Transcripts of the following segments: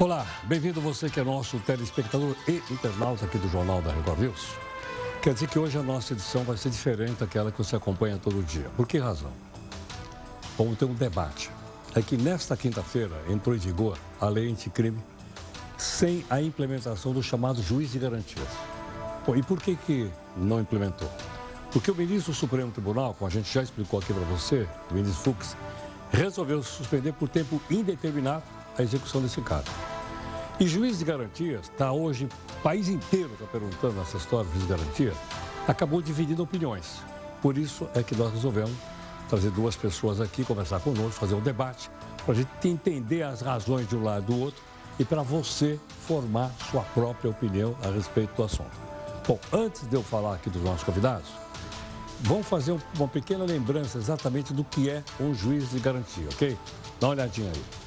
Olá, bem-vindo você que é nosso telespectador e internauta aqui do Jornal da Record News. Quer dizer que hoje a nossa edição vai ser diferente daquela que você acompanha todo dia. Por que razão? Vamos ter um debate. É que nesta quinta-feira entrou em vigor a lei anticrime sem a implementação do chamado juiz de garantias. Bom, e por que, que não implementou? Porque o ministro do Supremo Tribunal, como a gente já explicou aqui para você, o ministro Fux, resolveu suspender por tempo indeterminado a execução desse caso. E juiz de garantias, está hoje, o país inteiro está perguntando essa história de juiz de garantia, acabou dividindo opiniões. Por isso é que nós resolvemos trazer duas pessoas aqui, conversar conosco, fazer um debate, para a gente entender as razões de um lado e do outro e para você formar sua própria opinião a respeito do assunto. Bom, antes de eu falar aqui dos nossos convidados, vamos fazer uma pequena lembrança exatamente do que é um juiz de garantia, ok? Dá uma olhadinha aí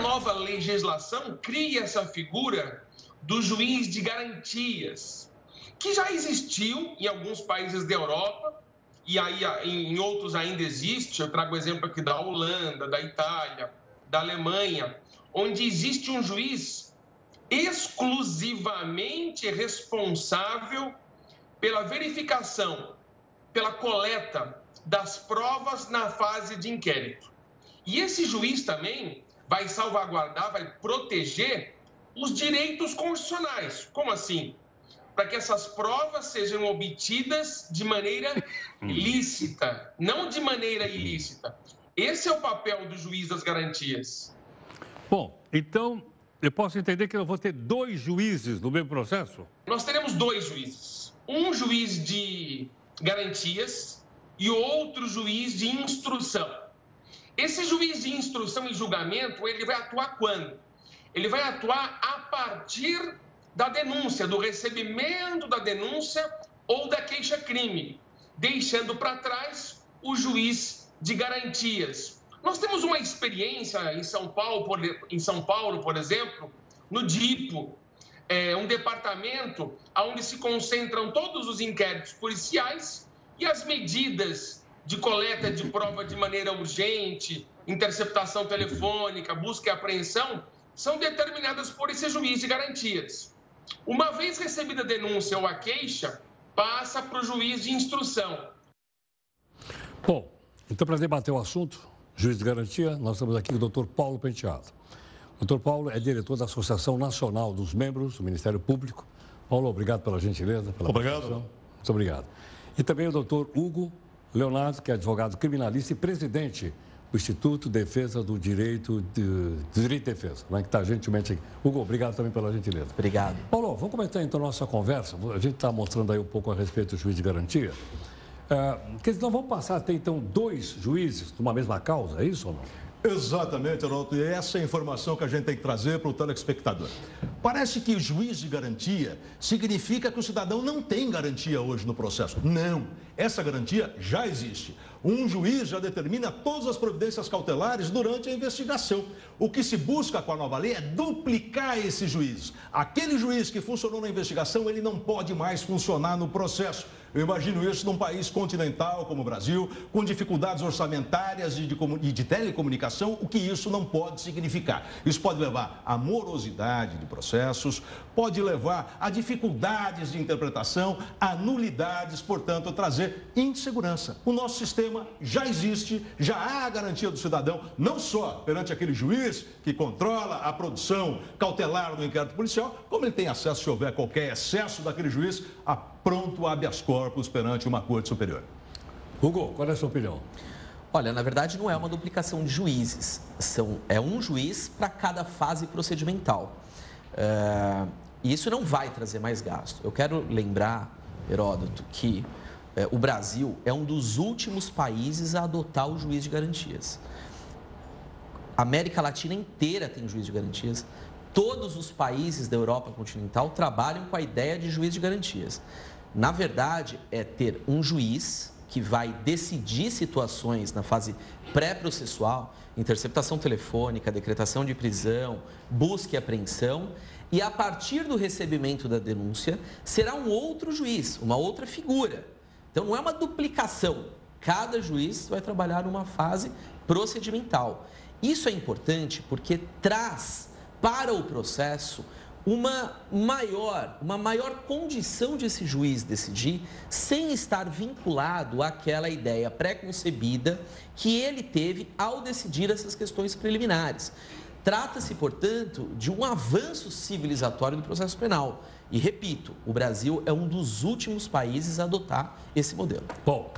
nova legislação cria essa figura do juiz de garantias, que já existiu em alguns países da Europa e aí em outros ainda existe. Eu trago exemplo aqui da Holanda, da Itália, da Alemanha, onde existe um juiz exclusivamente responsável pela verificação, pela coleta das provas na fase de inquérito. E esse juiz também vai salvaguardar, vai proteger os direitos constitucionais. Como assim? Para que essas provas sejam obtidas de maneira hum. lícita, não de maneira ilícita. Esse é o papel do juiz das garantias. Bom, então eu posso entender que eu vou ter dois juízes no mesmo processo? Nós teremos dois juízes. Um juiz de garantias e outro juiz de instrução. Esse juiz de instrução e julgamento, ele vai atuar quando? Ele vai atuar a partir da denúncia, do recebimento da denúncia ou da queixa-crime, deixando para trás o juiz de garantias. Nós temos uma experiência em São Paulo, por, em São Paulo, por exemplo, no DIPO, é um departamento onde se concentram todos os inquéritos policiais e as medidas de coleta de prova de maneira urgente, interceptação telefônica, busca e apreensão, são determinadas por esse juiz de garantias. Uma vez recebida a denúncia ou a queixa, passa para o juiz de instrução. Bom, então para debater o assunto, juiz de garantia, nós estamos aqui com o doutor Paulo Penteado. O doutor Paulo é diretor da Associação Nacional dos Membros do Ministério Público. Paulo, obrigado pela gentileza. Pela obrigado. Muito obrigado. E também o doutor Hugo Leonardo, que é advogado criminalista e presidente do Instituto de Defesa do Direito de, de Direito de Defesa, né, que está gentilmente aqui. Hugo, obrigado também pela gentileza. Obrigado. Paulo, vamos começar então a nossa conversa. A gente está mostrando aí um pouco a respeito do juiz de garantia. É, quer dizer, nós vamos passar a ter então dois juízes numa mesma causa, é isso ou não? Exatamente, Arnaldo. E essa é a informação que a gente tem que trazer para o telespectador. Parece que o juiz de garantia significa que o cidadão não tem garantia hoje no processo. Não. Essa garantia já existe. Um juiz já determina todas as providências cautelares durante a investigação. O que se busca com a nova lei é duplicar esse juiz. Aquele juiz que funcionou na investigação, ele não pode mais funcionar no processo. Eu imagino isso num país continental como o Brasil, com dificuldades orçamentárias e de, de, de, telecomunicação, o que isso não pode significar. Isso pode levar a morosidade de processos, pode levar a dificuldades de interpretação, a nulidades, portanto, trazer insegurança. O nosso sistema já existe, já há a garantia do cidadão, não só perante aquele juiz que controla a produção cautelar do inquérito policial, como ele tem acesso, se houver qualquer excesso daquele juiz, a pronto habeas corpus perante uma corte superior. Hugo, qual é a sua opinião? Olha, na verdade não é uma duplicação de juízes, são, é um juiz para cada fase procedimental. É, e isso não vai trazer mais gasto. Eu quero lembrar, Heródoto, que é, o Brasil é um dos últimos países a adotar o juiz de garantias. A América Latina inteira tem juiz de garantias. Todos os países da Europa continental trabalham com a ideia de juiz de garantias. Na verdade, é ter um juiz que vai decidir situações na fase pré-processual, interceptação telefônica, decretação de prisão, busca e apreensão, e a partir do recebimento da denúncia, será um outro juiz, uma outra figura. Então não é uma duplicação. Cada juiz vai trabalhar numa fase procedimental. Isso é importante porque traz para o processo uma maior, uma maior condição de esse juiz decidir sem estar vinculado àquela ideia pré-concebida que ele teve ao decidir essas questões preliminares. Trata-se, portanto, de um avanço civilizatório do processo penal. E repito, o Brasil é um dos últimos países a adotar esse modelo. Bom,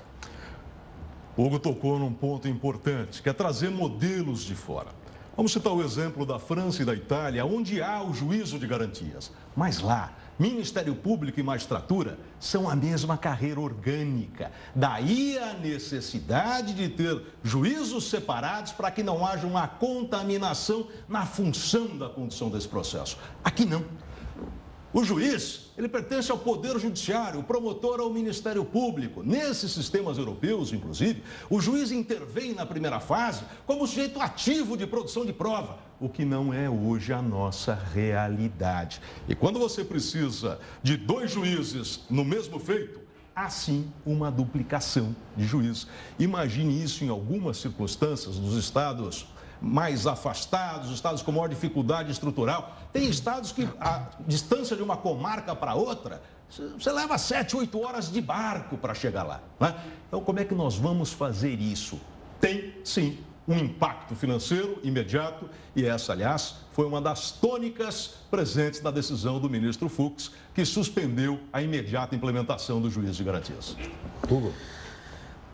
Hugo tocou num ponto importante, que é trazer modelos de fora. Vamos citar o exemplo da França e da Itália, onde há o juízo de garantias. Mas lá, Ministério Público e magistratura são a mesma carreira orgânica. Daí a necessidade de ter juízos separados para que não haja uma contaminação na função da condução desse processo. Aqui não. O juiz, ele pertence ao Poder Judiciário, o promotor ao Ministério Público. Nesses sistemas europeus, inclusive, o juiz intervém na primeira fase como sujeito ativo de produção de prova, o que não é hoje a nossa realidade. E quando você precisa de dois juízes no mesmo feito, há sim uma duplicação de juízes. Imagine isso em algumas circunstâncias dos estados mais afastados, estados com maior dificuldade estrutural. Tem estados que a distância de uma comarca para outra, você leva sete, oito horas de barco para chegar lá. Né? Então, como é que nós vamos fazer isso? Tem, sim, um impacto financeiro imediato, e essa, aliás, foi uma das tônicas presentes na decisão do ministro Fux, que suspendeu a imediata implementação do juiz de garantias. Hugo.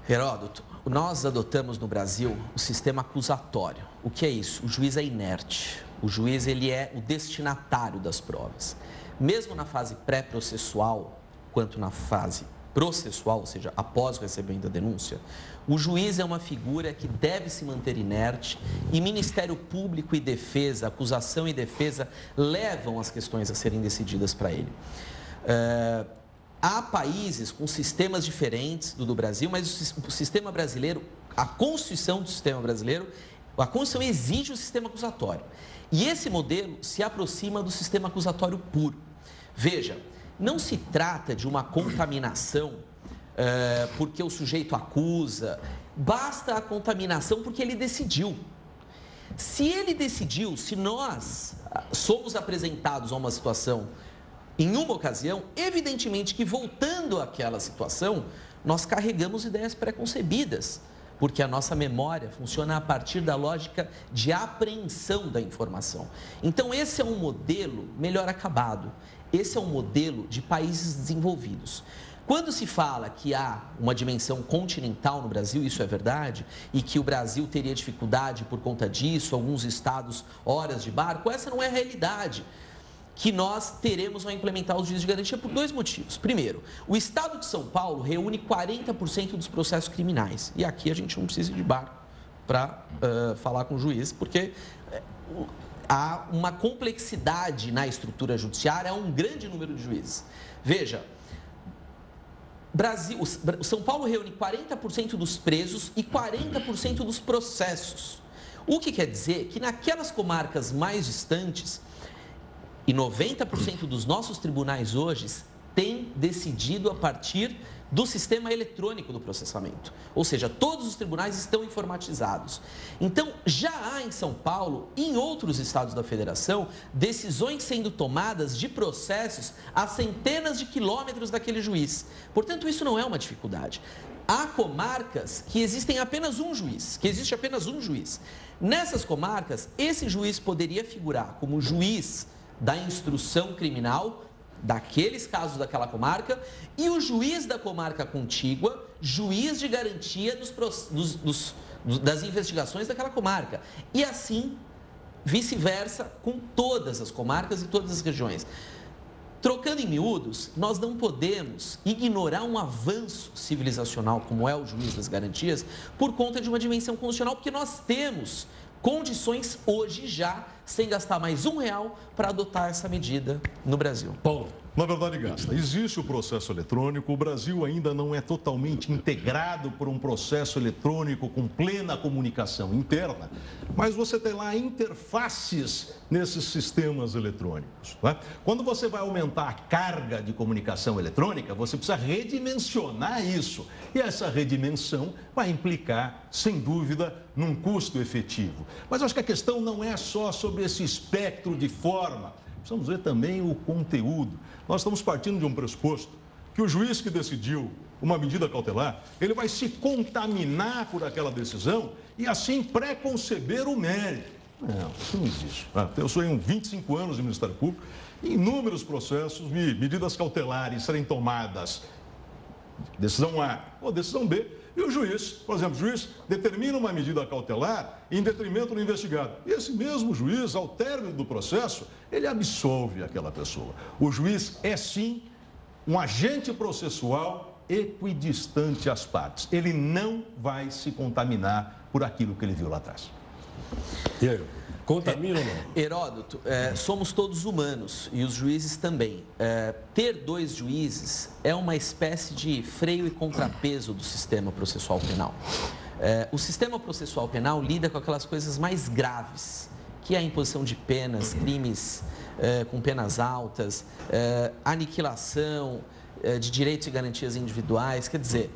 Heródoto, nós adotamos no Brasil o sistema acusatório. O que é isso? O juiz é inerte. O juiz ele é o destinatário das provas. Mesmo na fase pré-processual, quanto na fase processual, ou seja, após o recebimento da denúncia, o juiz é uma figura que deve se manter inerte e Ministério Público e Defesa, acusação e defesa, levam as questões a serem decididas para ele. Uh, há países com sistemas diferentes do do Brasil, mas o sistema brasileiro, a Constituição do sistema brasileiro, a Constituição exige o sistema acusatório. E esse modelo se aproxima do sistema acusatório puro. Veja, não se trata de uma contaminação é, porque o sujeito acusa, basta a contaminação porque ele decidiu. Se ele decidiu, se nós somos apresentados a uma situação em uma ocasião, evidentemente que voltando àquela situação, nós carregamos ideias preconcebidas, porque a nossa memória funciona a partir da lógica de apreensão da informação. Então, esse é um modelo melhor acabado. Esse é um modelo de países desenvolvidos. Quando se fala que há uma dimensão continental no Brasil, isso é verdade, e que o Brasil teria dificuldade por conta disso, alguns estados horas de barco, essa não é a realidade que nós teremos a implementar os juízes de garantia por dois motivos. Primeiro, o Estado de São Paulo reúne 40% dos processos criminais. E aqui a gente não precisa de barco para uh, falar com o juiz, porque uh, há uma complexidade na estrutura judiciária, há um grande número de juízes. Veja, Brasil, São Paulo reúne 40% dos presos e 40% dos processos. O que quer dizer que naquelas comarcas mais distantes, e 90% dos nossos tribunais hoje têm decidido a partir do sistema eletrônico do processamento. Ou seja, todos os tribunais estão informatizados. Então, já há em São Paulo e em outros estados da federação decisões sendo tomadas de processos a centenas de quilômetros daquele juiz. Portanto, isso não é uma dificuldade. Há comarcas que existem apenas um juiz, que existe apenas um juiz. Nessas comarcas, esse juiz poderia figurar como juiz da instrução criminal daqueles casos daquela comarca e o juiz da comarca contígua, juiz de garantia dos, dos, dos, das investigações daquela comarca. E assim, vice-versa, com todas as comarcas e todas as regiões. Trocando em miúdos, nós não podemos ignorar um avanço civilizacional como é o juiz das garantias por conta de uma dimensão constitucional, porque nós temos condições hoje já, sem gastar mais um real, para adotar essa medida no Brasil. Paulo. Na verdade, gasta. Existe o processo eletrônico, o Brasil ainda não é totalmente integrado por um processo eletrônico com plena comunicação interna, mas você tem lá interfaces nesses sistemas eletrônicos. Né? Quando você vai aumentar a carga de comunicação eletrônica, você precisa redimensionar isso. E essa redimensão vai implicar, sem dúvida, num custo efetivo. Mas acho que a questão não é só sobre esse espectro de forma precisamos ver também o conteúdo. Nós estamos partindo de um pressuposto que o juiz que decidiu uma medida cautelar, ele vai se contaminar por aquela decisão e assim preconceber o mérito. Não, isso não existe. Ah, eu sou em 25 anos de Ministério Público, inúmeros processos medidas cautelares serem tomadas, decisão A ou decisão B, e o juiz, por exemplo, o juiz determina uma medida cautelar em detrimento do investigado. E esse mesmo juiz, ao término do processo, ele absolve aquela pessoa. O juiz é sim um agente processual equidistante às partes. Ele não vai se contaminar por aquilo que ele viu lá atrás. E aí? Contamina ou não? Heródoto, é, somos todos humanos e os juízes também. É, ter dois juízes é uma espécie de freio e contrapeso do sistema processual penal. É, o sistema processual penal lida com aquelas coisas mais graves, que é a imposição de penas, crimes é, com penas altas, é, aniquilação é, de direitos e garantias individuais. Quer dizer,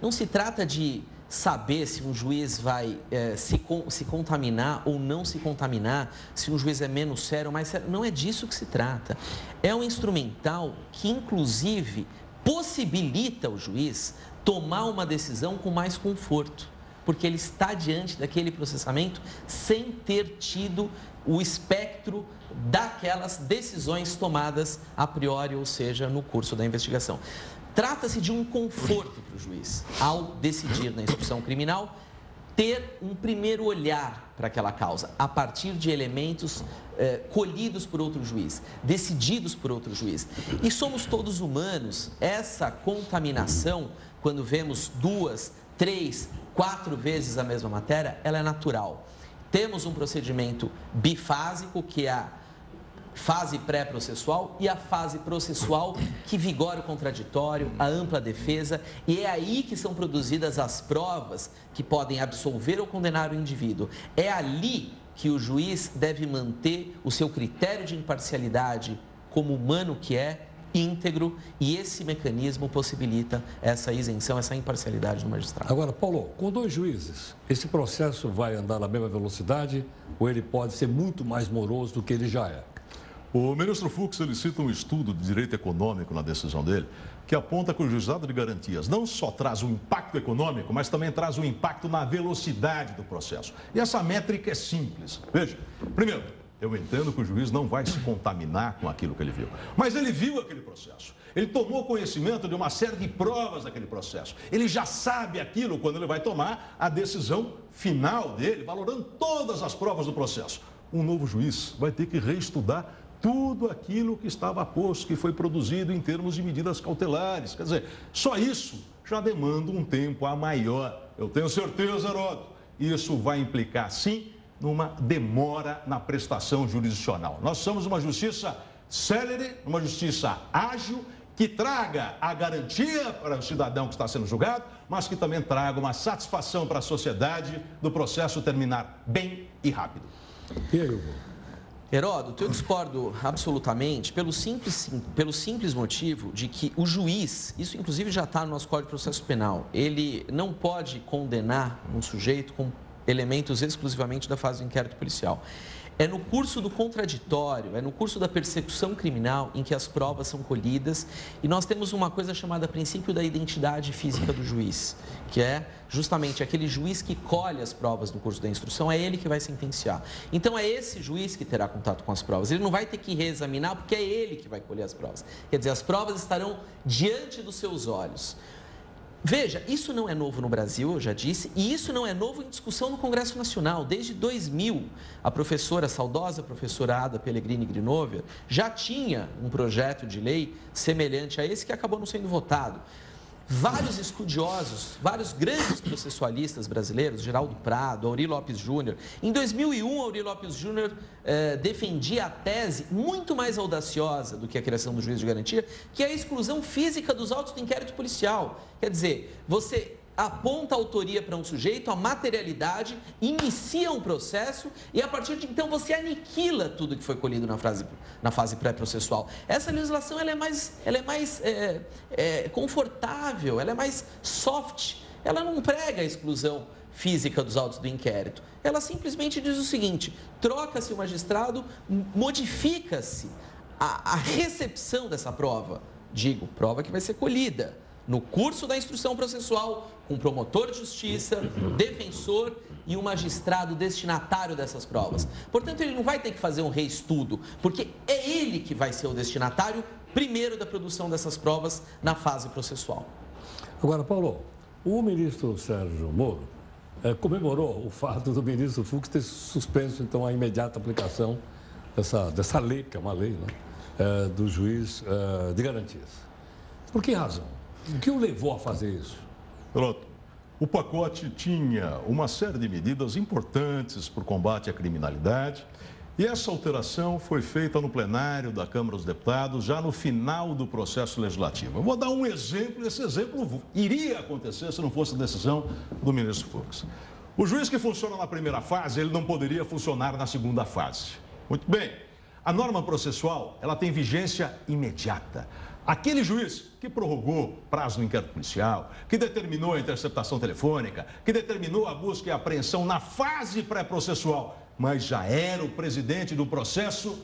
não se trata de saber se um juiz vai é, se, se contaminar ou não se contaminar, se um juiz é menos sério ou mais sério. Não é disso que se trata. É um instrumental que, inclusive, possibilita o juiz tomar uma decisão com mais conforto, porque ele está diante daquele processamento sem ter tido o espectro daquelas decisões tomadas a priori, ou seja, no curso da investigação. Trata-se de um conforto para o juiz, ao decidir na instrução criminal, ter um primeiro olhar para aquela causa, a partir de elementos eh, colhidos por outro juiz, decididos por outro juiz. E somos todos humanos, essa contaminação, quando vemos duas, três, quatro vezes a mesma matéria, ela é natural. Temos um procedimento bifásico, que é a fase pré-processual e a fase processual que vigora o contraditório, a ampla defesa, e é aí que são produzidas as provas que podem absolver ou condenar o indivíduo. É ali que o juiz deve manter o seu critério de imparcialidade como humano que é, íntegro, e esse mecanismo possibilita essa isenção, essa imparcialidade do magistrado. Agora, Paulo, com dois juízes, esse processo vai andar na mesma velocidade ou ele pode ser muito mais moroso do que ele já é? O ministro Fux ele cita um estudo de direito econômico na decisão dele, que aponta que o juizado de garantias não só traz um impacto econômico, mas também traz um impacto na velocidade do processo. E essa métrica é simples. Veja, primeiro, eu entendo que o juiz não vai se contaminar com aquilo que ele viu, mas ele viu aquele processo. Ele tomou conhecimento de uma série de provas daquele processo. Ele já sabe aquilo quando ele vai tomar a decisão final dele, valorando todas as provas do processo. Um novo juiz vai ter que reestudar tudo aquilo que estava posto, que foi produzido em termos de medidas cautelares. Quer dizer, só isso já demanda um tempo a maior. Eu tenho certeza, Heródoto, isso vai implicar, sim, numa demora na prestação jurisdicional. Nós somos uma justiça célere, uma justiça ágil, que traga a garantia para o cidadão que está sendo julgado, mas que também traga uma satisfação para a sociedade do processo terminar bem e rápido. E aí, Hugo? Heródoto, eu discordo absolutamente pelo simples, pelo simples motivo de que o juiz, isso inclusive já está no nosso Código de Processo Penal, ele não pode condenar um sujeito com elementos exclusivamente da fase do inquérito policial. É no curso do contraditório, é no curso da persecução criminal em que as provas são colhidas e nós temos uma coisa chamada princípio da identidade física do juiz, que é justamente aquele juiz que colhe as provas no curso da instrução, é ele que vai sentenciar. Então é esse juiz que terá contato com as provas. Ele não vai ter que reexaminar porque é ele que vai colher as provas. Quer dizer, as provas estarão diante dos seus olhos. Veja, isso não é novo no Brasil, eu já disse, e isso não é novo em discussão no Congresso Nacional. Desde 2000, a professora, a saudosa professora Ada Pellegrini Grinover, já tinha um projeto de lei semelhante a esse que acabou não sendo votado. Vários estudiosos, vários grandes processualistas brasileiros, Geraldo Prado, Auri Lopes Júnior. Em 2001, Auri Lopes Júnior eh, defendia a tese muito mais audaciosa do que a criação do juiz de garantia, que é a exclusão física dos autos do inquérito policial. Quer dizer, você aponta a autoria para um sujeito, a materialidade, inicia um processo e a partir de então você aniquila tudo que foi colhido na, frase, na fase pré-processual. Essa legislação ela é mais, ela é mais é, é, confortável, ela é mais soft, ela não prega a exclusão física dos autos do inquérito. Ela simplesmente diz o seguinte: troca-se o magistrado, modifica-se a, a recepção dessa prova. Digo, prova que vai ser colhida no curso da instrução processual, com promotor de justiça, defensor e o magistrado destinatário dessas provas. Portanto, ele não vai ter que fazer um reestudo, porque é ele que vai ser o destinatário primeiro da produção dessas provas na fase processual. Agora, Paulo, o ministro Sérgio Moro é, comemorou o fato do ministro Fux ter suspenso, então, a imediata aplicação dessa, dessa lei, que é uma lei, né, é, do juiz é, de garantias. Por que razão? O que o levou a fazer isso? Pronto. O pacote tinha uma série de medidas importantes para o combate à criminalidade. E essa alteração foi feita no plenário da Câmara dos Deputados, já no final do processo legislativo. Eu vou dar um exemplo, esse exemplo iria acontecer se não fosse a decisão do ministro Fux. O juiz que funciona na primeira fase, ele não poderia funcionar na segunda fase. Muito bem. A norma processual, ela tem vigência imediata. Aquele juiz que prorrogou prazo do inquérito policial, que determinou a interceptação telefônica, que determinou a busca e a apreensão na fase pré-processual, mas já era o presidente do processo,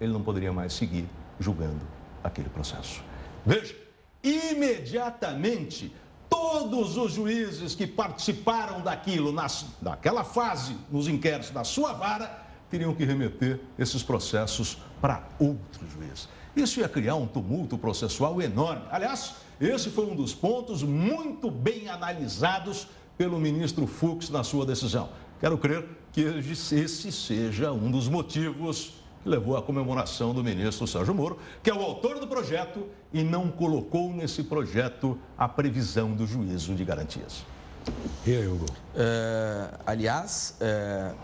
ele não poderia mais seguir julgando aquele processo. Veja, imediatamente todos os juízes que participaram daquilo, nas, daquela fase, nos inquéritos da sua vara, teriam que remeter esses processos para outro juiz. Isso ia criar um tumulto processual enorme. Aliás, esse foi um dos pontos muito bem analisados pelo ministro Fux na sua decisão. Quero crer que esse seja um dos motivos que levou à comemoração do ministro Sérgio Moro, que é o autor do projeto e não colocou nesse projeto a previsão do juízo de garantias. E aí, Hugo? Uh, aliás, uh,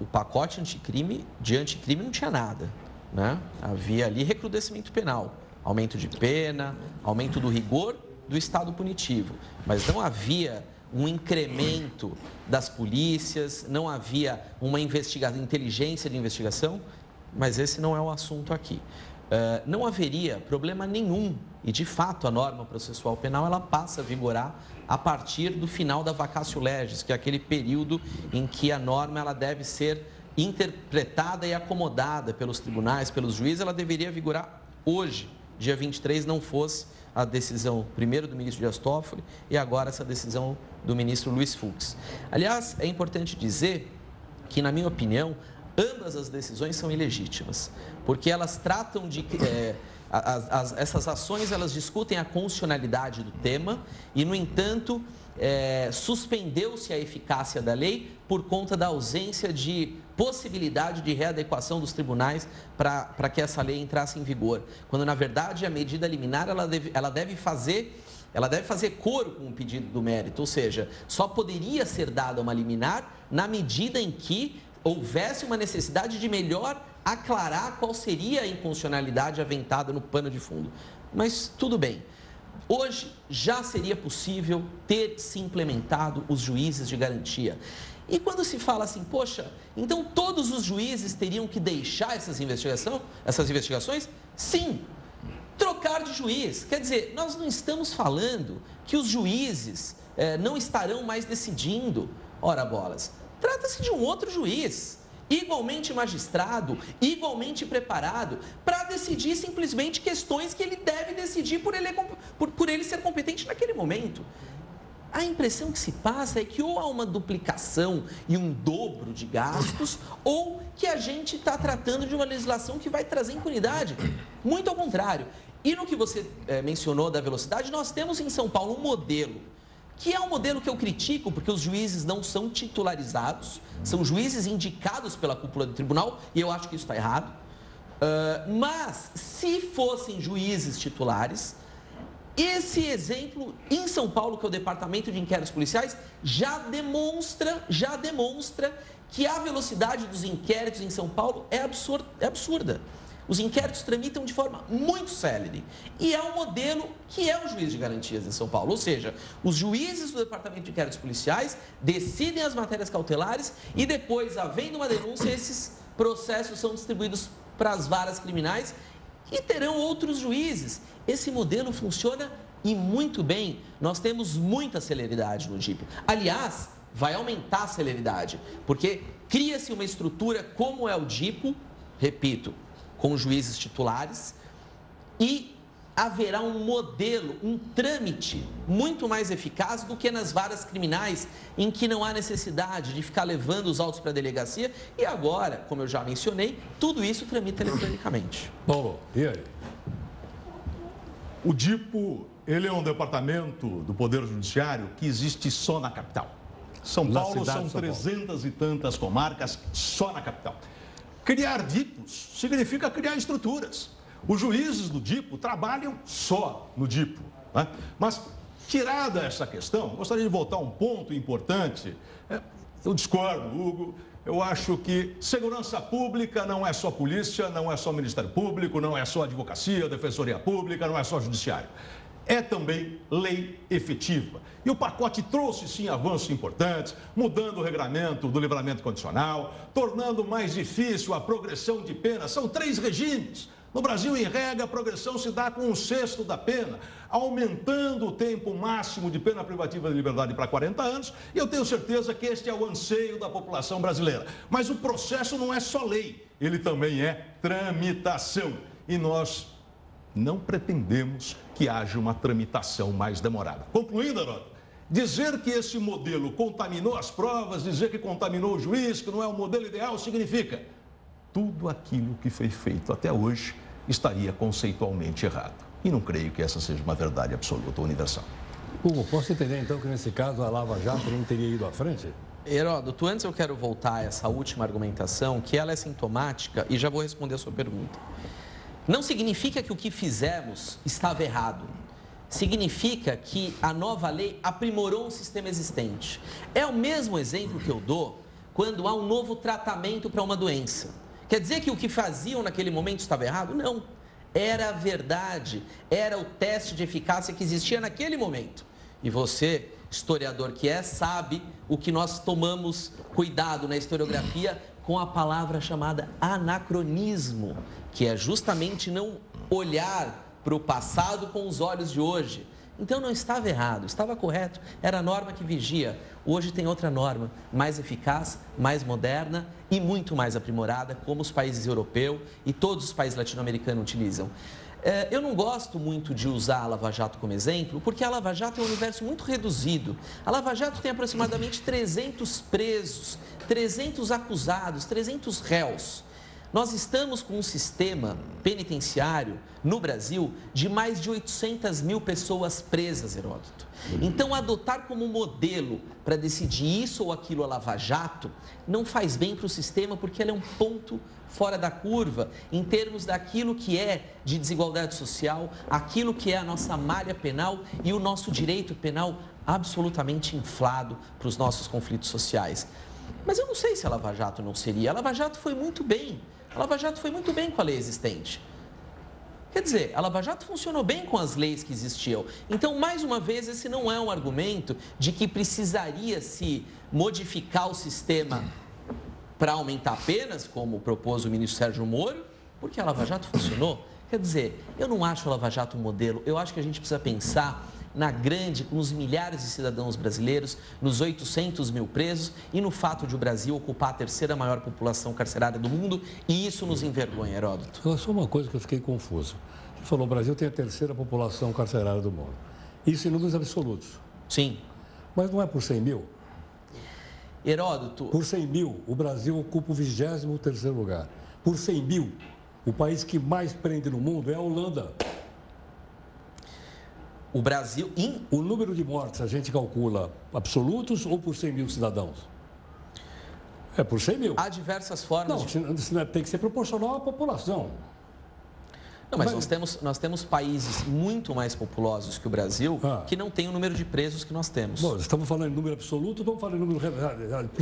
o pacote anticrime, de anticrime não tinha nada. Né? Havia ali recrudescimento penal, aumento de pena, aumento do rigor do estado punitivo, mas não havia um incremento das polícias, não havia uma inteligência de investigação, mas esse não é o assunto aqui. Uh, não haveria problema nenhum, e de fato a norma processual penal ela passa a vigorar a partir do final da vacatio legis, que é aquele período em que a norma ela deve ser interpretada e acomodada pelos tribunais, pelos juízes, ela deveria vigorar hoje, dia 23, não fosse a decisão primeiro do ministro Dias Toffoli e agora essa decisão do ministro Luiz Fux. Aliás, é importante dizer que, na minha opinião, ambas as decisões são ilegítimas, porque elas tratam de... É, as, as, essas ações, elas discutem a constitucionalidade do tema e, no entanto, é, suspendeu-se a eficácia da lei por conta da ausência de possibilidade de readequação dos tribunais para que essa lei entrasse em vigor. Quando, na verdade, a medida liminar ela deve, ela deve fazer ela deve fazer coro com o pedido do mérito, ou seja, só poderia ser dada uma liminar na medida em que houvesse uma necessidade de melhor aclarar qual seria a inconstitucionalidade aventada no pano de fundo. Mas tudo bem. Hoje já seria possível ter se implementado os juízes de garantia. E quando se fala assim, poxa, então todos os juízes teriam que deixar essas, investigação, essas investigações? Sim, trocar de juiz. Quer dizer, nós não estamos falando que os juízes eh, não estarão mais decidindo. Ora, bolas, trata-se de um outro juiz, igualmente magistrado, igualmente preparado, para decidir simplesmente questões que ele deve decidir por ele, por, por ele ser competente naquele momento. A impressão que se passa é que ou há uma duplicação e um dobro de gastos, ou que a gente está tratando de uma legislação que vai trazer impunidade. Muito ao contrário. E no que você é, mencionou da velocidade, nós temos em São Paulo um modelo, que é um modelo que eu critico, porque os juízes não são titularizados, são juízes indicados pela cúpula do tribunal, e eu acho que isso está errado. Uh, mas, se fossem juízes titulares, Esse exemplo em São Paulo, que é o Departamento de Inquéritos Policiais, já demonstra, já demonstra que a velocidade dos inquéritos em São Paulo é. É absurda. Os inquéritos tramitam de forma muito célere. E é um modelo que é o juiz de garantias em São Paulo. Ou seja, os juízes do Departamento de Inquéritos Policiais decidem as matérias cautelares e depois, havendo uma denúncia, esses processos são distribuídos para as varas criminais e terão outros juízes. Esse modelo funciona e muito bem. Nós temos muita celeridade no DIP. Aliás, vai aumentar a celeridade, porque cria-se uma estrutura como é o DIPO, repito, com juízes titulares e haverá um modelo, um trâmite muito mais eficaz do que nas varas criminais, em que não há necessidade de ficar levando os autos para a delegacia. E agora, como eu já mencionei, tudo isso tramita eletronicamente. Paulo, e aí? O DIPO, ele é um departamento do Poder Judiciário que existe só na capital. São Na Paulo são. 300 e tantas comarcas só na capital. Criar DIPOS significa criar estruturas. Os juízes do DIPO trabalham só no DIPO. né? Mas, tirada essa questão, gostaria de voltar a um ponto importante. É, eu discordo, Hugo. Eu acho que segurança pública não é só polícia, não é só Ministério Público, não é só advocacia, defensoria pública, não é só judiciário é também lei efetiva. E o pacote trouxe sim avanços importantes, mudando o regramento do livramento condicional, tornando mais difícil a progressão de pena. São três regimes. No Brasil, em regra, a progressão se dá com um sexto da pena, aumentando o tempo máximo de pena privativa de liberdade para 40 anos, e eu tenho certeza que este é o anseio da população brasileira. Mas o processo não é só lei, ele também é tramitação. E nós não pretendemos que haja uma tramitação mais demorada. Concluindo, Heródoto, dizer que esse modelo contaminou as provas, dizer que contaminou o juiz, que não é o modelo ideal, significa tudo aquilo que foi feito até hoje estaria conceitualmente errado. E não creio que essa seja uma verdade absoluta ou universal. Hugo, posso entender então que nesse caso a Lava Jato não teria ido à frente? Heródoto, antes eu quero voltar a essa última argumentação, que ela é sintomática, e já vou responder a sua pergunta. Não significa que o que fizemos estava errado. Significa que a nova lei aprimorou um sistema existente. É o mesmo exemplo que eu dou quando há um novo tratamento para uma doença. Quer dizer que o que faziam naquele momento estava errado? Não. Era a verdade, era o teste de eficácia que existia naquele momento. E você, historiador que é, sabe o que nós tomamos cuidado na historiografia com a palavra chamada anacronismo, que é justamente não olhar para o passado com os olhos de hoje. Então não estava errado, estava correto, era a norma que vigia. Hoje tem outra norma, mais eficaz, mais moderna e muito mais aprimorada, como os países europeus e todos os países latino-americanos utilizam. É, Eu não gosto muito de usar a Lava Jato como exemplo, porque a Lava Jato é um universo muito reduzido. A Lava Jato tem aproximadamente 300 presos, 300 acusados, 300 réus. Nós estamos com um sistema penitenciário no Brasil de mais de 800 mil pessoas presas, Heródoto. Então, adotar como modelo para decidir isso ou aquilo a Lava Jato não faz bem para o sistema, porque ela é um ponto fora da curva em termos daquilo que é de desigualdade social, aquilo que é a nossa malha penal e o nosso direito penal absolutamente inflado para os nossos conflitos sociais. Mas eu não sei se a Lava Jato não seria. A Lava Jato foi muito bem. A Lava Jato foi muito bem com a lei existente. Quer dizer, a Lava Jato funcionou bem com as leis que existiam. Então, mais uma vez, esse não é um argumento de que precisaria se modificar o sistema para aumentar penas, como propôs o ministro Sérgio Moro, porque a Lava Jato funcionou. Quer dizer, eu não acho a Lava Jato um modelo, eu acho que a gente precisa pensar na grande, nos milhares de cidadãos brasileiros, nos 800 mil presos e no fato de o Brasil ocupar a terceira maior população carcerária do mundo e isso nos envergonha, Heródoto. Agora, só uma coisa que eu fiquei confuso. Você falou, o Brasil tem a terceira população carcerária do mundo. Isso em números absolutos. Sim. Mas não é por 100 mil? Heródoto, Por 100 mil, o Brasil ocupa o 23 lugar. Por 100 mil, o país que mais prende no mundo é a Holanda. O Brasil, em- O número de mortes a gente calcula absolutos ou por 100 mil cidadãos? É por 100 mil. há diversas formas Não, de se- tem que ser proporcional à população. Não, mas, mas... Nós, temos, nós temos países muito mais populosos que o Brasil ah. que não têm o número de presos que nós temos. Bom, estamos falando em número absoluto ou estamos falando em número...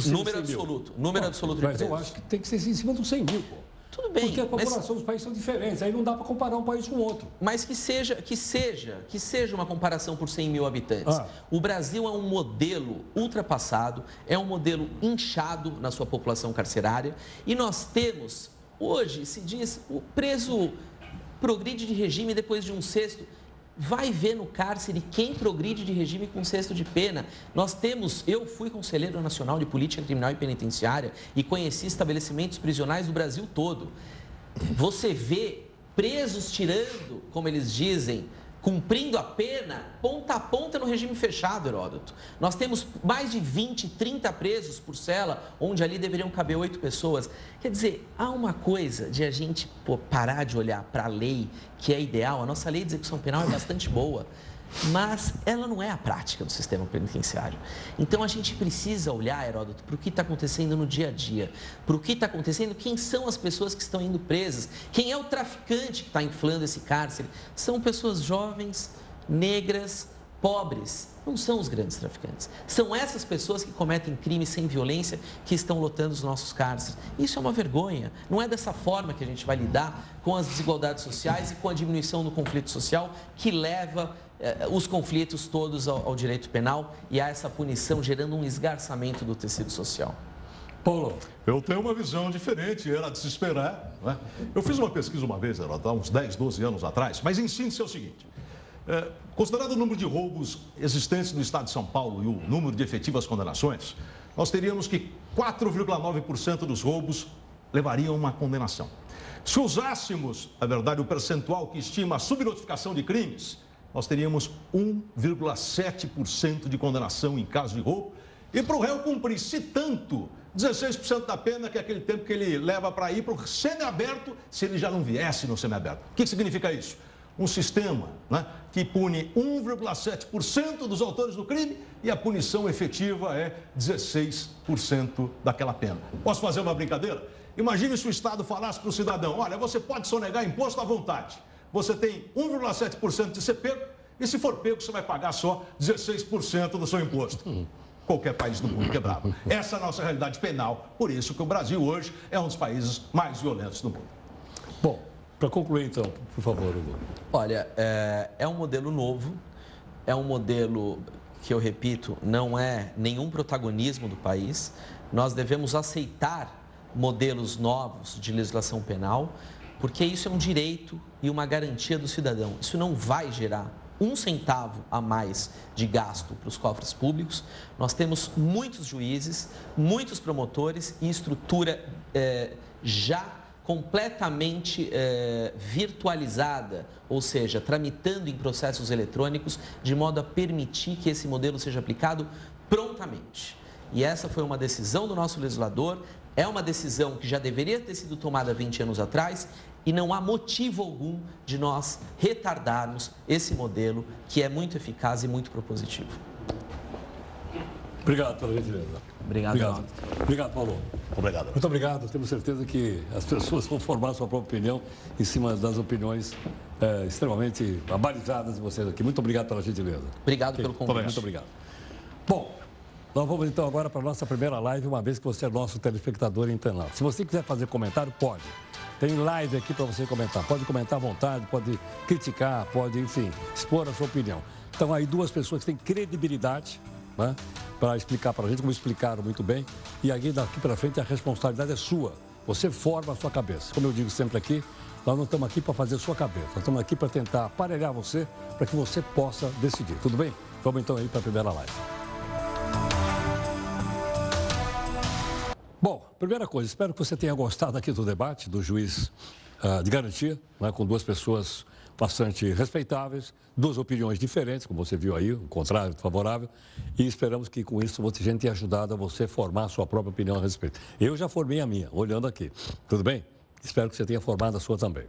Número absoluto. Número absoluto de mas presos. Mas eu acho que tem que ser em cima dos 100 mil, pô. Tudo bem. Porque a população mas... dos países são diferentes, aí não dá para comparar um país com outro. Mas que seja, que seja, que seja uma comparação por 100 mil habitantes. Ah. O Brasil é um modelo ultrapassado, é um modelo inchado na sua população carcerária e nós temos, hoje se diz, o preso progride de regime depois de um sexto vai ver no cárcere quem progride de regime com cesto de pena. Nós temos, eu fui conselheiro nacional de política criminal e penitenciária e conheci estabelecimentos prisionais do Brasil todo. Você vê presos tirando, como eles dizem, cumprindo a pena ponta a ponta no regime fechado, Heródoto. Nós temos mais de 20, 30 presos por cela, onde ali deveriam caber oito pessoas. Quer dizer, há uma coisa de a gente pô, parar de olhar para a lei, que é ideal. A nossa lei de execução penal é bastante boa mas ela não é a prática do sistema penitenciário. Então a gente precisa olhar, Heródoto, para o que está acontecendo no dia a dia, para o que está acontecendo, quem são as pessoas que estão indo presas, quem é o traficante que está inflando esse cárcere. São pessoas jovens, negras, pobres, não são os grandes traficantes. São essas pessoas que cometem crimes sem violência que estão lotando os nossos cárceres. Isso é uma vergonha. Não é dessa forma que a gente vai lidar com as desigualdades sociais e com a diminuição do conflito social que leva eh, os conflitos todos ao, ao, direito penal e a essa punição gerando um esgarçamento do tecido social. Paulo. Eu tenho uma visão diferente, era de se esperar. Né? Eu fiz uma pesquisa uma vez, era há uns 10, 12 anos atrás, mas em síntese é o seguinte. É, considerado o número de roubos existentes no estado de São Paulo e o número de efetivas condenações, nós teríamos que 4,9% dos roubos levariam uma condenação. Se usássemos, na verdade, o percentual que estima a subnotificação de crimes, nós teríamos 1,7% de condenação em caso de roubo. E para o réu cumprir, se tanto, 16% da pena, que é aquele tempo que ele leva para ir para o semiaberto, se ele já não viesse no semiaberto. O que significa isso? Um sistema né, que pune 1,7% dos autores do crime e a punição efetiva é 16% daquela pena. Posso fazer uma brincadeira? Imagine se o Estado falasse para o cidadão: olha, você pode sonegar imposto à vontade você tem 1,7% de ser pego, e se for pego, você vai pagar só 16% do seu imposto. Qualquer país do mundo quebrado. Essa é a nossa realidade penal, por isso que o Brasil hoje é um dos países mais violentos do mundo. Bom, para concluir então, por favor, Hugo. Olha, é, é um modelo novo, é um modelo que eu repito, não é nenhum protagonismo do país. Nós devemos aceitar modelos novos de legislação penal, porque isso é um direito e uma garantia do cidadão. Isso não vai gerar um centavo a mais de gasto para os cofres públicos. Nós temos muitos juízes, muitos promotores e estrutura é, já completamente é, virtualizada, ou seja, tramitando em processos eletrônicos, de modo a permitir que esse modelo seja aplicado prontamente. E essa foi uma decisão do nosso legislador, é uma decisão que já deveria ter sido tomada 20 anos atrás e não há motivo algum de nós retardarmos esse modelo que é muito eficaz e muito propositivo. Obrigado pela. Obrigado. Obrigado, obrigado Paulo. Obrigado. Muito obrigado. Temos certeza que as pessoas vão formar sua própria opinião em cima das opiniões é, extremamente abalizadas de vocês aqui. Muito obrigado pela gentileza. Obrigado okay. pelo convite. Muito obrigado. Bom, nós vamos então agora para a nossa primeira live, uma vez que você é nosso telespectador internado. Se você quiser fazer comentário, pode. Tem live aqui para você comentar. Pode comentar à vontade, pode criticar, pode, enfim, expor a sua opinião. Então, aí duas pessoas que têm credibilidade né, para explicar para a gente, como explicaram muito bem. E aí, daqui para frente, a responsabilidade é sua. Você forma a sua cabeça. Como eu digo sempre aqui, nós não estamos aqui para fazer sua cabeça. Nós estamos aqui para tentar aparelhar você, para que você possa decidir. Tudo bem? Vamos então aí para a primeira live. Bom, primeira coisa, espero que você tenha gostado aqui do debate do juiz uh, de garantia, né, com duas pessoas bastante respeitáveis, duas opiniões diferentes, como você viu aí, o contrário, favorável, e esperamos que com isso a gente tenha ajudado a você formar a sua própria opinião a respeito. Eu já formei a minha, olhando aqui. Tudo bem? Espero que você tenha formado a sua também.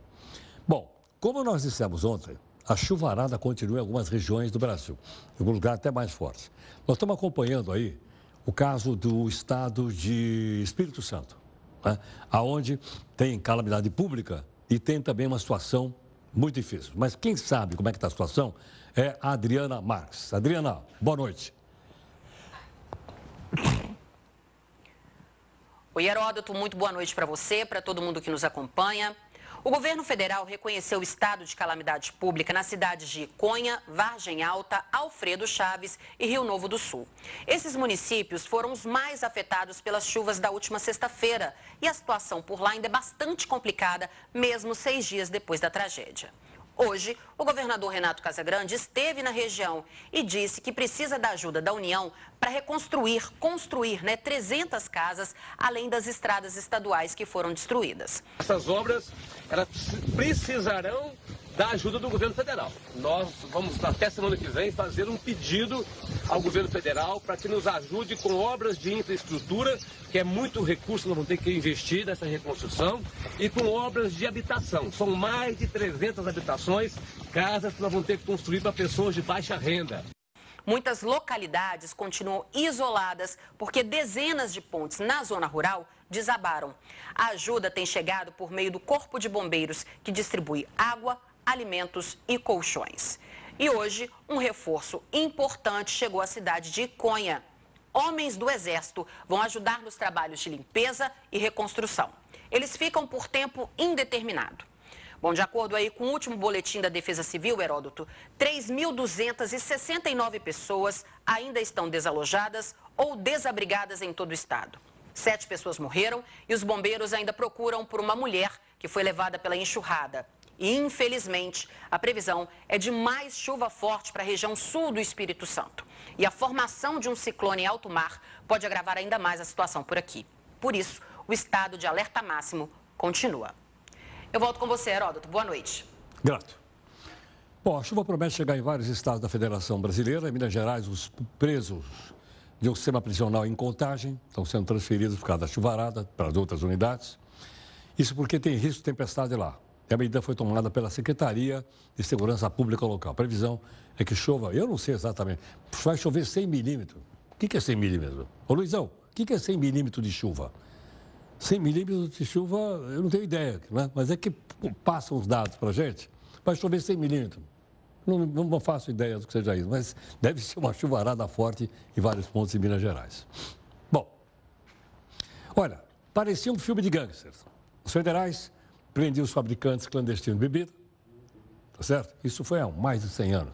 Bom, como nós dissemos ontem, a chuvarada continua em algumas regiões do Brasil, em alguns lugares até mais fortes. Nós estamos acompanhando aí o caso do estado de Espírito Santo, né? aonde tem calamidade pública e tem também uma situação Muito difícil. Mas quem sabe como é que está a situação é a Adriana Marques. Adriana, boa noite. Oi, Heródoto, muito boa noite para você, para todo mundo que nos acompanha. O governo federal reconheceu o estado de calamidade pública nas cidades de Conha, Vargem Alta, Alfredo Chaves e Rio Novo do Sul. Esses municípios foram os mais afetados pelas chuvas da última sexta-feira e a situação por lá ainda é bastante complicada, mesmo seis dias depois da tragédia. Hoje, o governador Renato Casagrande esteve na região e disse que precisa da ajuda da União para reconstruir, construir né, 300 casas, além das estradas estaduais que foram destruídas. Essas obras elas precisarão da ajuda do governo federal. Nós vamos, até semana que vem, fazer um pedido ao governo federal para que nos ajude com obras de infraestrutura, que é muito recurso, nós vamos ter que investir nessa reconstrução, e com obras de habitação. São mais de 300 habitações, casas que nós vamos ter que construir para pessoas de baixa renda. Muitas localidades continuam isoladas porque dezenas de pontes na zona rural desabaram. A ajuda tem chegado por meio do Corpo de Bombeiros, que distribui água, alimentos e colchões. E hoje, um reforço importante chegou à cidade de Iconha. Homens do Exército vão ajudar nos trabalhos de limpeza e reconstrução. Eles ficam por tempo indeterminado. Bom, de acordo aí com o último boletim da Defesa Civil, Heródoto, 3.269 pessoas ainda estão desalojadas ou desabrigadas em todo o estado. Sete pessoas morreram e os bombeiros ainda procuram por uma mulher que foi levada pela enxurrada. E, infelizmente, a previsão é de mais chuva forte para a região sul do Espírito Santo. E a formação de um ciclone em alto mar pode agravar ainda mais a situação por aqui. Por isso, o estado de alerta máximo continua. Eu volto com você, Heródoto. Boa noite. Grato. Bom, a chuva promete chegar em vários estados da Federação Brasileira. Em Minas Gerais, os presos de um sistema prisional em contagem estão sendo transferidos por causa da chuvarada para as outras unidades. Isso porque tem risco de tempestade lá. E a medida foi tomada pela Secretaria de Segurança Pública Local. A previsão é que chova, eu não sei exatamente, vai chover 100 milímetros. O que é 100 milímetros? Ô Luizão, o que é 100 milímetros de chuva? 100 milímetros de chuva, eu não tenho ideia, né? mas é que passam os dados para a gente. Vai chover 100 milímetros. Não, não faço ideia do que seja isso, mas deve ser uma chuvarada forte em vários pontos de Minas Gerais. Bom, olha, parecia um filme de gangsters. Os federais prendiam os fabricantes clandestinos de bebida, tá certo? Isso foi há mais de 100 anos.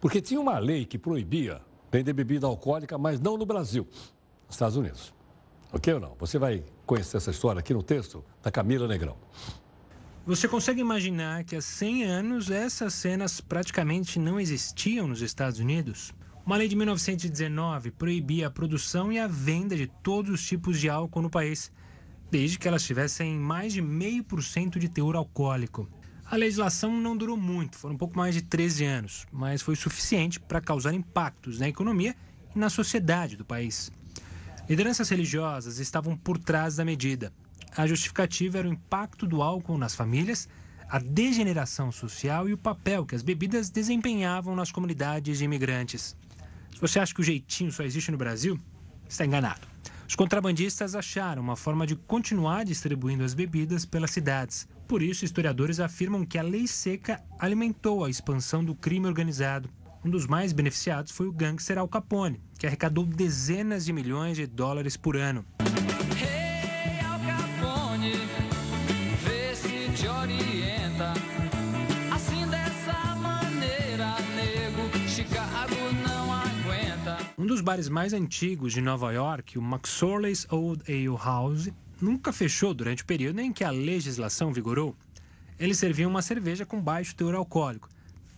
Porque tinha uma lei que proibia vender bebida alcoólica, mas não no Brasil, nos Estados Unidos. Ok ou não? Você vai conhecer essa história aqui no texto da Camila Negrão. Você consegue imaginar que há 100 anos essas cenas praticamente não existiam nos Estados Unidos? Uma lei de 1919 proibia a produção e a venda de todos os tipos de álcool no país, desde que elas tivessem mais de meio por cento de teor alcoólico. A legislação não durou muito, foram um pouco mais de 13 anos, mas foi suficiente para causar impactos na economia e na sociedade do país. Lideranças religiosas estavam por trás da medida. A justificativa era o impacto do álcool nas famílias, a degeneração social e o papel que as bebidas desempenhavam nas comunidades de imigrantes. Se você acha que o jeitinho só existe no Brasil, está enganado. Os contrabandistas acharam uma forma de continuar distribuindo as bebidas pelas cidades. Por isso, historiadores afirmam que a lei seca alimentou a expansão do crime organizado. Um dos mais beneficiados foi o gangster Al Capone, que arrecadou dezenas de milhões de dólares por ano. Um dos bares mais antigos de Nova York, o McSorley's Old Ale House, nunca fechou durante o período em que a legislação vigorou. Ele servia uma cerveja com baixo teor alcoólico.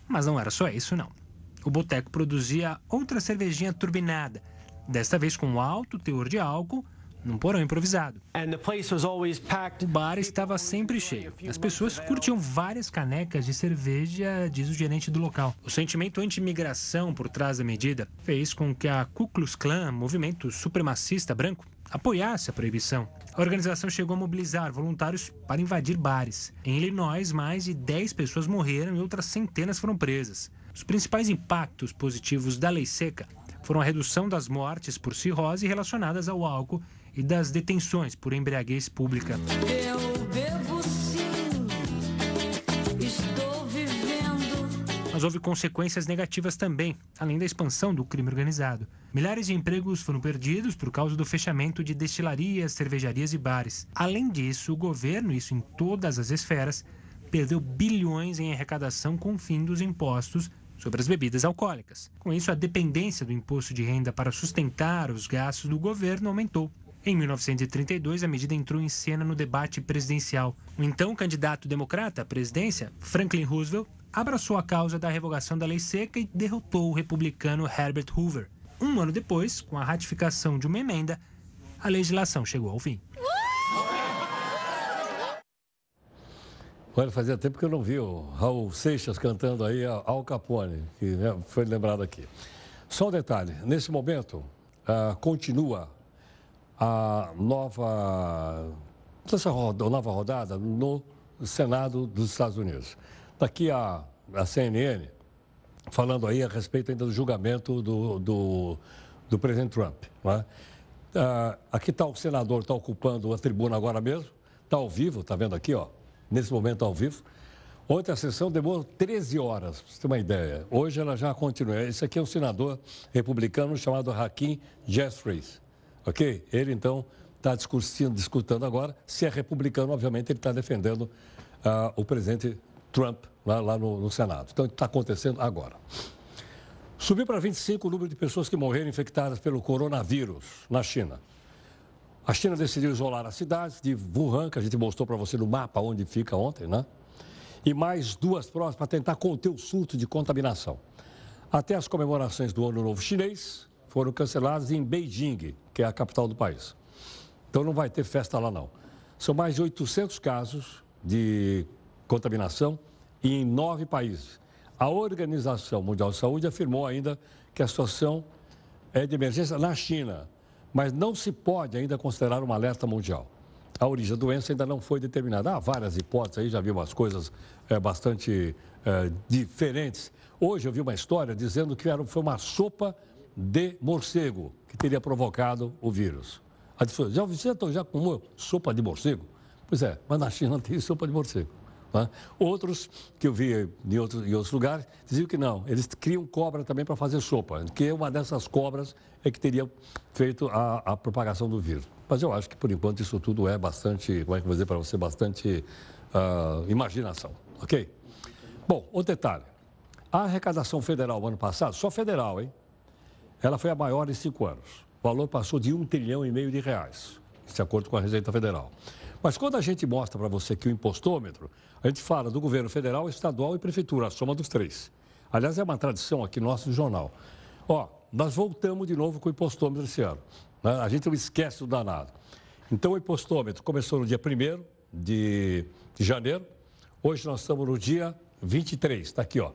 Mas não era só isso, não. O boteco produzia outra cervejinha turbinada, desta vez com alto teor de álcool, num porão improvisado. O bar estava sempre cheio. As pessoas curtiam várias canecas de cerveja, diz o gerente do local. O sentimento anti-imigração por trás da medida fez com que a Ku Klux Klan, movimento supremacista branco, apoiasse a proibição. A organização chegou a mobilizar voluntários para invadir bares. Em Illinois, mais de 10 pessoas morreram e outras centenas foram presas. Os principais impactos positivos da lei seca foram a redução das mortes por cirrose relacionadas ao álcool e das detenções por embriaguez pública. Eu bebo sim, estou Mas houve consequências negativas também, além da expansão do crime organizado. Milhares de empregos foram perdidos por causa do fechamento de destilarias, cervejarias e bares. Além disso, o governo, isso em todas as esferas, perdeu bilhões em arrecadação com o fim dos impostos sobre as bebidas alcoólicas. Com isso, a dependência do imposto de renda para sustentar os gastos do governo aumentou. Em 1932, a medida entrou em cena no debate presidencial. O então candidato democrata à presidência, Franklin Roosevelt, abraçou a causa da revogação da lei seca e derrotou o republicano Herbert Hoover. Um ano depois, com a ratificação de uma emenda, a legislação chegou ao fim. Olha, fazia tempo que eu não vi o Raul Seixas cantando aí Al Capone, que né, foi lembrado aqui. Só um detalhe: nesse momento, uh, continua a nova, essa roda, nova rodada no Senado dos Estados Unidos. Daqui a, a CNN, falando aí a respeito ainda do julgamento do, do, do presidente Trump. Né? Uh, aqui está o senador, está ocupando a tribuna agora mesmo, está ao vivo, está vendo aqui, ó nesse momento ao vivo. Ontem a sessão demorou 13 horas, para você ter uma ideia. Hoje ela já continua. Esse aqui é um senador republicano chamado Hakim Jeffries. Ok? Ele então está discutindo, discutindo agora. Se é republicano, obviamente ele está defendendo uh, o presidente Trump lá, lá no, no Senado. Então está acontecendo agora. Subiu para 25 o número de pessoas que morreram infectadas pelo coronavírus na China. A China decidiu isolar as cidades de Wuhan, que a gente mostrou para você no mapa onde fica ontem, né? E mais duas provas para tentar conter o surto de contaminação. Até as comemorações do Ano Novo Chinês foram canceladas em Beijing, que é a capital do país. Então não vai ter festa lá não. São mais de 800 casos de contaminação em nove países. A Organização Mundial de Saúde afirmou ainda que a situação é de emergência na China mas não se pode ainda considerar uma alerta mundial. A origem da doença ainda não foi determinada. Há várias hipóteses aí, já vi umas coisas é, bastante é, diferentes. Hoje eu vi uma história dizendo que era, foi uma sopa de morcego que teria provocado o vírus. Já, você já comeu sopa de morcego? Pois é, mas na China não tem sopa de morcego. Né? Outros que eu vi em outros, em outros lugares diziam que não, eles criam cobra também para fazer sopa, que uma dessas cobras é que teria feito a, a, propagação do vírus. Mas eu acho que por enquanto isso tudo é bastante, como é que eu vou dizer para você, bastante uh, imaginação, ok? Bom, outro detalhe. A arrecadação federal ano passado, só federal, hein? Ela foi a maior em cinco anos. O valor passou de um trilhão e meio de reais, de acordo com a Receita Federal. Mas quando a gente mostra para você que o impostômetro, a gente fala do governo federal, estadual e prefeitura, a soma dos três. Aliás, é uma tradição aqui nosso do jornal. Ó, nós voltamos de novo com o impostômetro esse ano. Né? A gente não esquece do danado. Então, o impostômetro começou no dia 1 de, de janeiro. Hoje nós estamos no dia 23, está aqui, ó.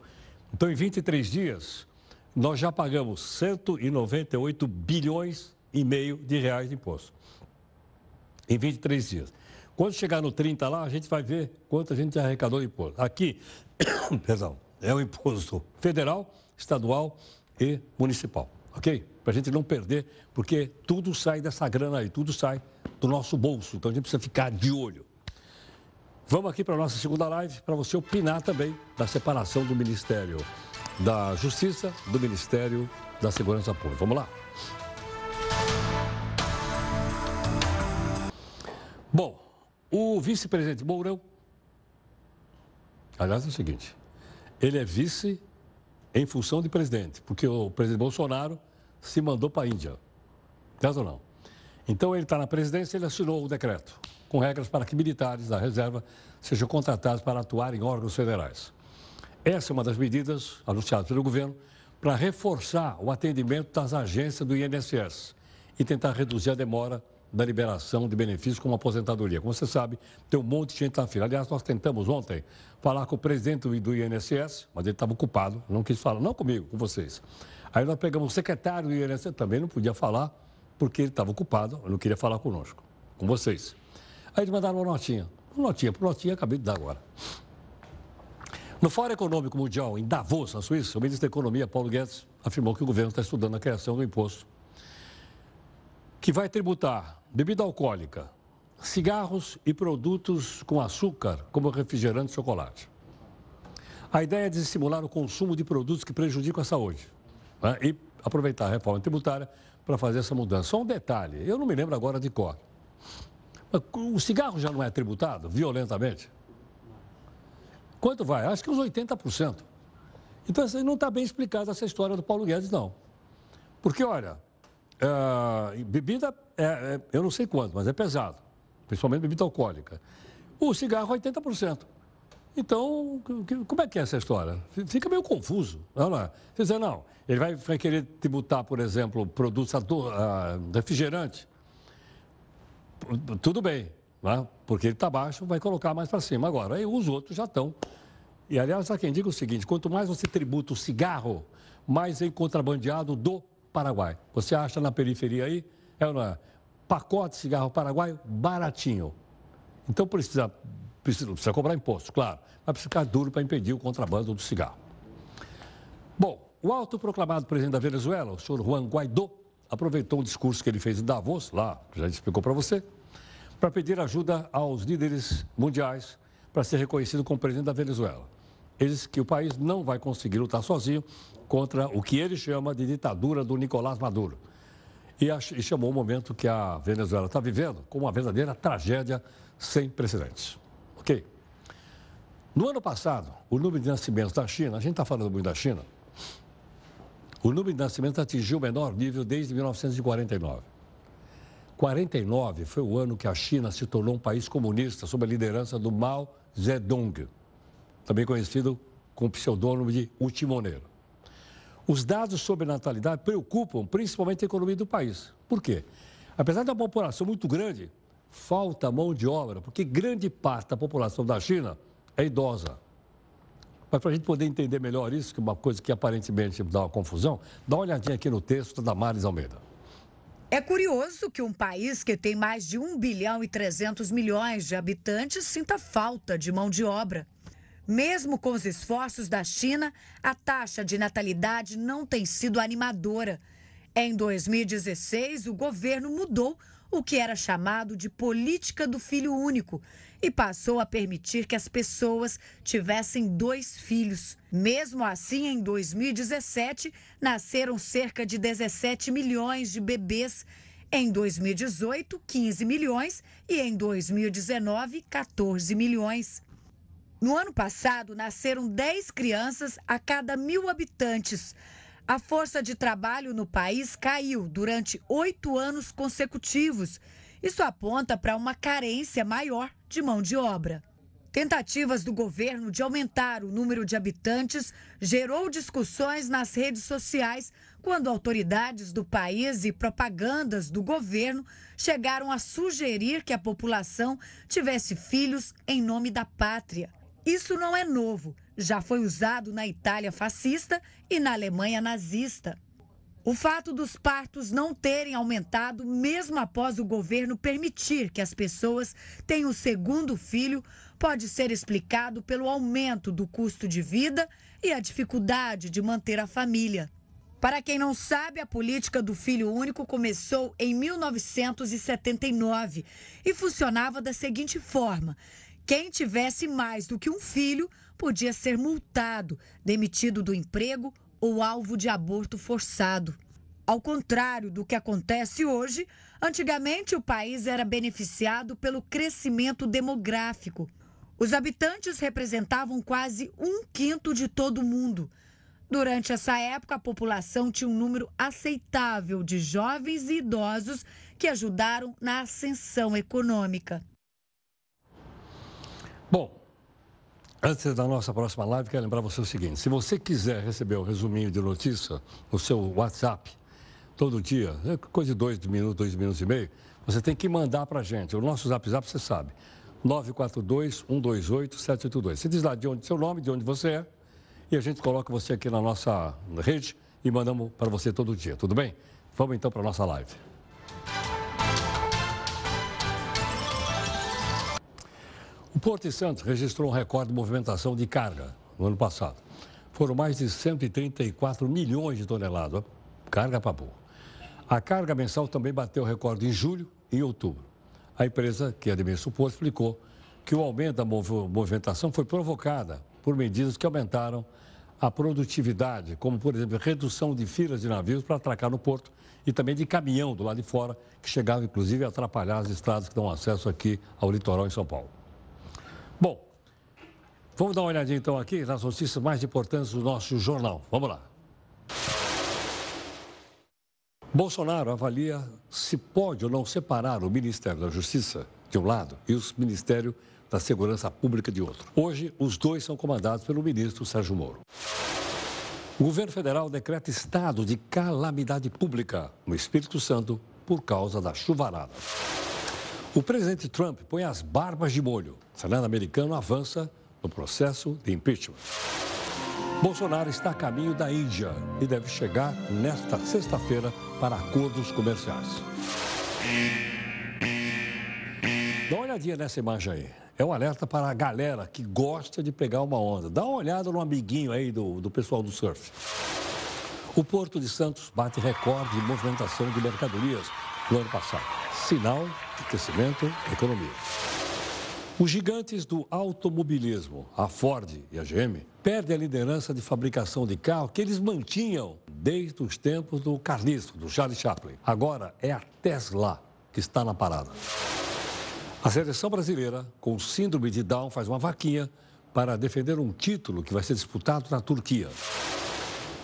Então, em 23 dias, nós já pagamos 198 bilhões e meio de reais de imposto. Em 23 dias. Quando chegar no 30 lá, a gente vai ver quanto a gente arrecadou de imposto. Aqui, perdão, é o imposto federal, estadual e municipal, ok? Para a gente não perder, porque tudo sai dessa grana aí, tudo sai do nosso bolso. Então a gente precisa ficar de olho. Vamos aqui para a nossa segunda live, para você opinar também da separação do Ministério da Justiça do Ministério da Segurança Pública. Vamos lá? Bom, o vice-presidente Mourão, aliás, é o seguinte, ele é vice em função de presidente, porque o presidente Bolsonaro se mandou para a Índia. Certo ou não? Então, ele está na presidência, ele assinou o decreto, com regras para que militares da reserva sejam contratados para atuar em órgãos federais. Essa é uma das medidas anunciadas pelo governo para reforçar o atendimento das agências do INSS e tentar reduzir a demora da liberação de benefícios como aposentadoria. Como você sabe, tem um monte de gente na fila. Aliás, nós tentamos ontem falar com o presidente do INSS, mas ele estava ocupado, não quis falar, não comigo, com vocês. Aí nós pegamos o secretário do INSS, também não podia falar, porque ele estava ocupado, não queria falar conosco, com vocês. Aí eles mandaram uma notinha. Uma notinha, por notinha, acabei de dar agora. No Fórum Econômico Mundial, em Davos, na Suíça, o ministro da Economia, Paulo Guedes, afirmou que o governo está estudando a criação do imposto que vai tributar bebida alcoólica, cigarros e produtos com açúcar, como refrigerante e chocolate. A ideia é desestimular o consumo de produtos que prejudicam a saúde né? e aproveitar a reforma tributária para fazer essa mudança. Só um detalhe, eu não me lembro agora de cor. O cigarro já não é tributado violentamente? Quanto vai? Acho que uns 80%. Então, assim, não está bem explicada essa história do Paulo Guedes, não. Porque, olha, é, bebida, é, é, eu não sei quanto, mas é pesado, principalmente bebida alcoólica. O cigarro, 80%. Então, como é que é essa história? Fica meio confuso. Não, é? Você diz, não, ele vai, querer tributar, por exemplo, produtos uh, refrigerantes. Tudo bem, né? porque ele está baixo, vai colocar mais para cima. Agora, aí os outros já estão. E, aliás, há quem diga o seguinte, quanto mais você tributa o cigarro, mais é contrabandeado do Paraguai. Você acha na periferia aí, é não é? Pacote de cigarro paraguaio baratinho. Então precisa, precisa, precisa cobrar imposto, claro, mas precisa ficar duro para impedir o contrabando do cigarro. Bom, o autoproclamado presidente da Venezuela, o senhor Juan Guaidó, aproveitou o discurso que ele fez em Davos, lá, já explicou para você, para pedir ajuda aos líderes mundiais para ser reconhecido como presidente da Venezuela. Ele disse que o país não vai conseguir lutar sozinho contra o que ele chama de ditadura do Nicolás Maduro. E, e chamou o momento que a Venezuela está vivendo como uma verdadeira tragédia sem precedentes. Ok? No ano passado, o número de nascimentos da China, a gente está falando muito da China, o número de nascimentos atingiu o menor nível desde 1949. 49 foi o ano que a China se tornou um país comunista sob a liderança do Mao Zedong, também conhecido com o pseudônimo de O Timoneiro. Os dados sobre natalidade preocupam principalmente a economia do país. Por quê? Apesar da população muito grande, falta mão de obra, porque grande parte da população da China é idosa. Mas para a gente poder entender melhor isso, que é uma coisa que aparentemente dá uma confusão, dá uma olhadinha aqui no texto da Maris Almeida. É curioso que um país que tem mais de 1 bilhão e 300 milhões de habitantes sinta falta de mão de obra. Mesmo com os esforços da China, a taxa de natalidade não tem sido animadora. Em 2016, o governo mudou o que era chamado de política do filho único e passou a permitir que as pessoas tivessem dois filhos. Mesmo assim, em 2017, nasceram cerca de 17 milhões de bebês. Em 2018, 15 milhões e em 2019, 14 milhões. No ano passado, nasceram 10 crianças a cada mil habitantes. A força de trabalho no país caiu durante oito anos consecutivos. Isso aponta para uma carência maior de mão de obra. Tentativas do governo de aumentar o número de habitantes gerou discussões nas redes sociais quando autoridades do país e propagandas do governo chegaram a sugerir que a população tivesse filhos em nome da pátria. Isso não é novo. Já foi usado na Itália fascista e na Alemanha nazista. O fato dos partos não terem aumentado, mesmo após o governo permitir que as pessoas tenham o segundo filho, pode ser explicado pelo aumento do custo de vida e a dificuldade de manter a família. Para quem não sabe, a política do filho único começou em 1979 e funcionava da seguinte forma: quem tivesse mais do que um filho podia ser multado, demitido do emprego ou alvo de aborto forçado. Ao contrário do que acontece hoje, antigamente o país era beneficiado pelo crescimento demográfico. Os habitantes representavam quase um quinto de todo o mundo. Durante essa época, a população tinha um número aceitável de jovens e idosos que ajudaram na ascensão econômica. Bom, antes da nossa próxima live, quero lembrar você o seguinte: se você quiser receber o resuminho de notícia no seu WhatsApp, todo dia, é coisa de dois minutos, dois minutos e meio, você tem que mandar para a gente. O nosso zap zap, você sabe, 942-128-782. Você diz lá de onde seu nome, de onde você é, e a gente coloca você aqui na nossa rede e mandamos para você todo dia, tudo bem? Vamos então para a nossa live. Porto de Santos registrou um recorde de movimentação de carga no ano passado. Foram mais de 134 milhões de toneladas. Carga para burro. A carga mensal também bateu recorde em julho e outubro. A empresa que administra o porto explicou que o aumento da movimentação foi provocada por medidas que aumentaram a produtividade, como, por exemplo, redução de filas de navios para atracar no porto e também de caminhão do lado de fora, que chegava inclusive a atrapalhar as estradas que dão acesso aqui ao litoral em São Paulo. Bom, vamos dar uma olhadinha então aqui nas notícias mais importantes do nosso jornal. Vamos lá. Bolsonaro avalia se pode ou não separar o Ministério da Justiça de um lado e o Ministério da Segurança Pública de outro. Hoje, os dois são comandados pelo ministro Sérgio Moro. O governo federal decreta estado de calamidade pública no Espírito Santo por causa da chuvarada. O presidente Trump põe as barbas de molho. O Senado americano avança no processo de impeachment. Bolsonaro está a caminho da Índia e deve chegar nesta sexta-feira para acordos comerciais. Dá uma olhadinha nessa imagem aí. É um alerta para a galera que gosta de pegar uma onda. Dá uma olhada no amiguinho aí do, do pessoal do surf. O Porto de Santos bate recorde de movimentação de mercadorias no ano passado. Sinal de crescimento da economia. Os gigantes do automobilismo, a Ford e a GM, perdem a liderança de fabricação de carro que eles mantinham desde os tempos do Carlisto, do Charlie Chaplin. Agora é a Tesla que está na parada. A seleção brasileira, com síndrome de Down, faz uma vaquinha para defender um título que vai ser disputado na Turquia.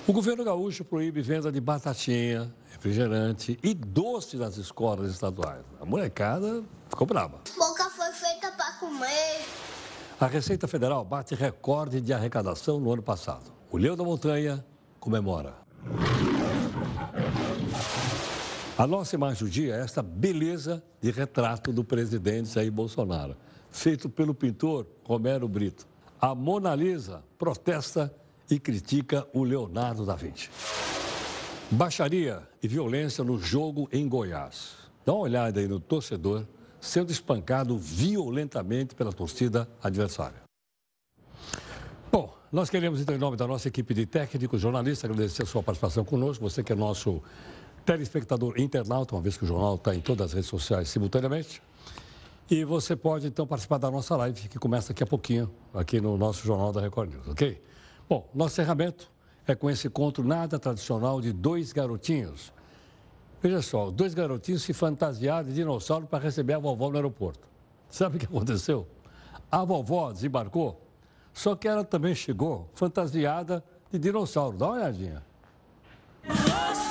O governo gaúcho proíbe venda de batatinha, refrigerante e doce nas escolas estaduais. A molecada ficou brava. Boca foi feita para comer. A Receita Federal bate recorde de arrecadação no ano passado. O Leão da Montanha comemora. A nossa imagem do dia é esta beleza de retrato do presidente Jair Bolsonaro, feito pelo pintor Romero Brito. A Mona Lisa protesta e critica o Leonardo da Vinci. Baixaria e violência no jogo em Goiás. Dá uma olhada aí no torcedor sendo espancado violentamente pela torcida adversária. Bom, nós queremos, então, em nome da nossa equipe de técnicos, jornalistas, agradecer a sua participação conosco. Você que é nosso telespectador internauta, uma vez que o jornal está em todas as redes sociais simultaneamente. E você pode, então, participar da nossa live, que começa daqui a pouquinho, aqui no nosso Jornal da Record News, ok? Bom, nosso encerramento é com esse encontro nada tradicional de dois garotinhos. Veja só, dois garotinhos se fantasiaram de dinossauro para receber a vovó no aeroporto. Sabe o que aconteceu? A vovó desembarcou, só que ela também chegou fantasiada de dinossauro. Dá uma olhadinha. presentear.